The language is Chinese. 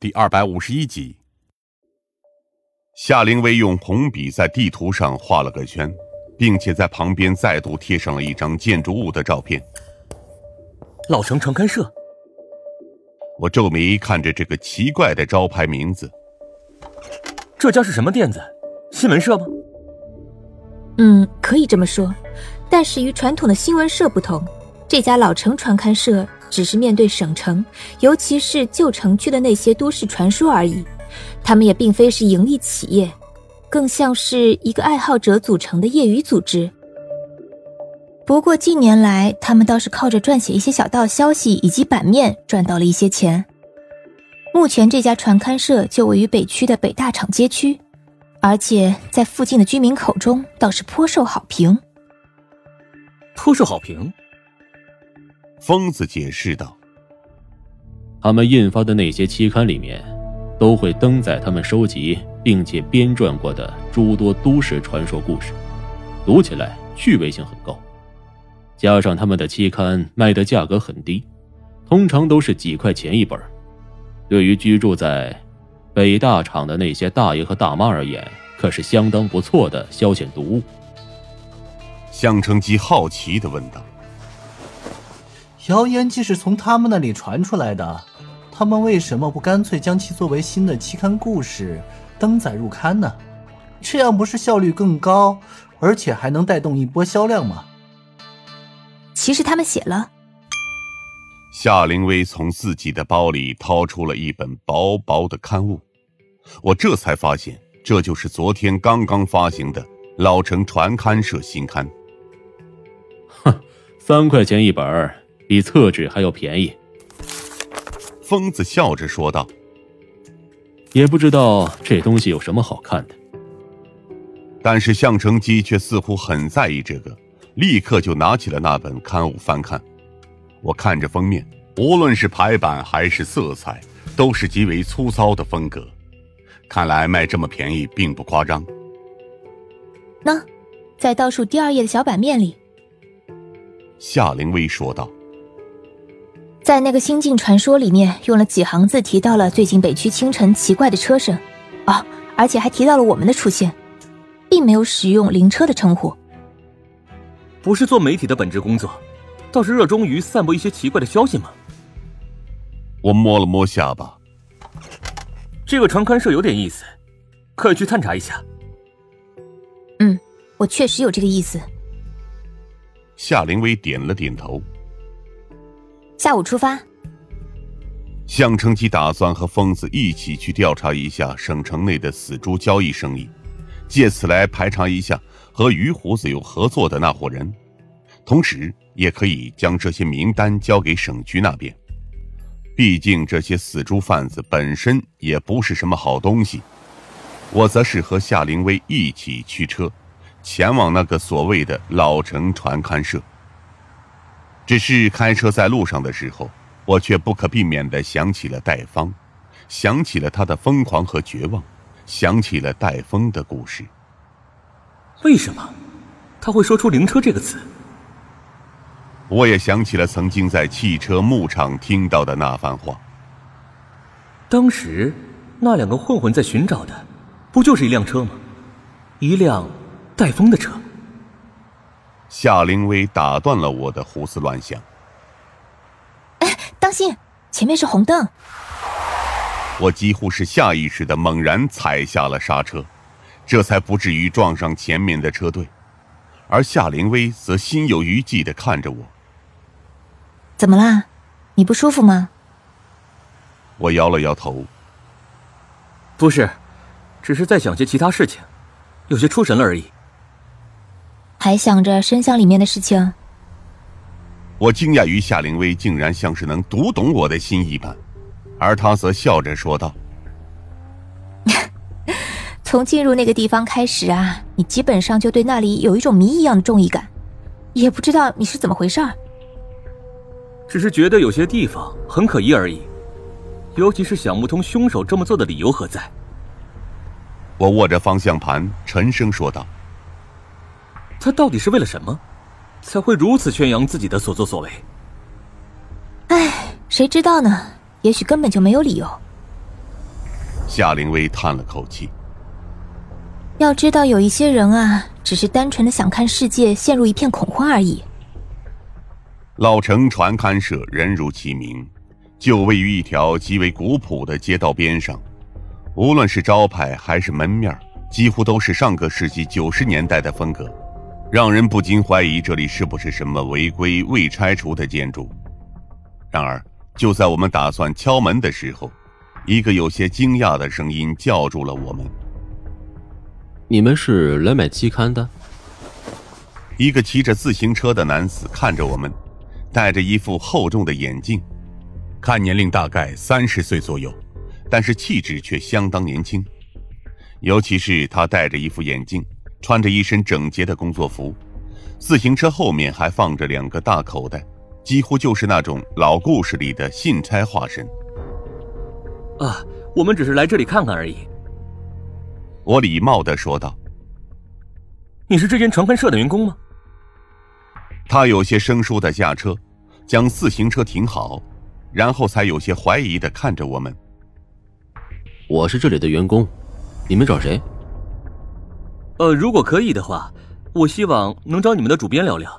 第二百五十一集。夏灵薇用红笔在地图上画了个圈，并且在旁边再度贴上了一张建筑物的照片。老城传刊社。我皱眉看着这个奇怪的招牌名字。这家是什么店子？新闻社吗？嗯，可以这么说。但是与传统的新闻社不同，这家老城传刊社只是面对省城，尤其是旧城区的那些都市传说而已。他们也并非是盈利企业，更像是一个爱好者组成的业余组织。不过近年来，他们倒是靠着撰写一些小道消息以及版面赚到了一些钱。目前这家传刊社就位于北区的北大厂街区，而且在附近的居民口中倒是颇受好评。颇受好评。疯子解释道：“他们印发的那些期刊里面。”都会登载他们收集并且编撰过的诸多都市传说故事，读起来趣味性很高。加上他们的期刊卖的价格很低，通常都是几块钱一本。对于居住在北大厂的那些大爷和大妈而言，可是相当不错的消遣读物。向成基好奇的问道：“谣言既是从他们那里传出来的。”他们为什么不干脆将其作为新的期刊故事登载入刊呢？这样不是效率更高，而且还能带动一波销量吗？其实他们写了。夏灵薇从自己的包里掏出了一本薄薄的刊物，我这才发现，这就是昨天刚刚发行的老城传刊社新刊。哼，三块钱一本，比厕纸还要便宜。疯子笑着说道：“也不知道这东西有什么好看的。”但是向成基却似乎很在意这个，立刻就拿起了那本刊物翻看。我看着封面，无论是排版还是色彩，都是极为粗糙的风格。看来卖这么便宜并不夸张。那，在倒数第二页的小版面里，夏灵薇说道。在那个新晋传说里面，用了几行字提到了最近北区清晨奇怪的车声，哦，而且还提到了我们的出现，并没有使用灵车的称呼。不是做媒体的本职工作，倒是热衷于散布一些奇怪的消息吗？我摸了摸下巴，这个传刊社有点意思，可以去探查一下。嗯，我确实有这个意思。夏灵薇点了点头。下午出发。向成吉打算和疯子一起去调查一下省城内的死猪交易生意，借此来排查一下和于胡子有合作的那伙人，同时也可以将这些名单交给省局那边。毕竟这些死猪贩子本身也不是什么好东西。我则是和夏灵薇一起驱车，前往那个所谓的老城传刊社。只是开车在路上的时候，我却不可避免的想起了戴芳，想起了他的疯狂和绝望，想起了戴峰的故事。为什么他会说出“灵车”这个词？我也想起了曾经在汽车牧场听到的那番话。当时那两个混混在寻找的，不就是一辆车吗？一辆戴风的车。夏灵薇打断了我的胡思乱想。哎，当心，前面是红灯！我几乎是下意识的猛然踩下了刹车，这才不至于撞上前面的车队。而夏灵薇则心有余悸的看着我。怎么啦？你不舒服吗？我摇了摇头。不是，只是在想些其他事情，有些出神了而已。还想着深巷里面的事情。我惊讶于夏灵薇竟然像是能读懂我的心一般，而他则笑着说道：“从进入那个地方开始啊，你基本上就对那里有一种谜一样的中意感，也不知道你是怎么回事儿。只是觉得有些地方很可疑而已，尤其是想不通凶手这么做的理由何在。”我握着方向盘，沉声说道。他到底是为了什么，才会如此宣扬自己的所作所为？唉，谁知道呢？也许根本就没有理由。夏灵薇叹了口气。要知道，有一些人啊，只是单纯的想看世界陷入一片恐慌而已。老城传刊社人如其名，就位于一条极为古朴的街道边上。无论是招牌还是门面，几乎都是上个世纪九十年代的风格，让人不禁怀疑这里是不是什么违规未拆除的建筑。然而，就在我们打算敲门的时候，一个有些惊讶的声音叫住了我们。你们是来买期刊的？一个骑着自行车的男子看着我们，戴着一副厚重的眼镜，看年龄大概三十岁左右，但是气质却相当年轻。尤其是他戴着一副眼镜，穿着一身整洁的工作服，自行车后面还放着两个大口袋，几乎就是那种老故事里的信差化身。啊，我们只是来这里看看而已。我礼貌的说道：“你是这间传刊社的员工吗？”他有些生疏的下车，将自行车停好，然后才有些怀疑的看着我们。“我是这里的员工，你们找谁？”“呃，如果可以的话，我希望能找你们的主编聊聊。”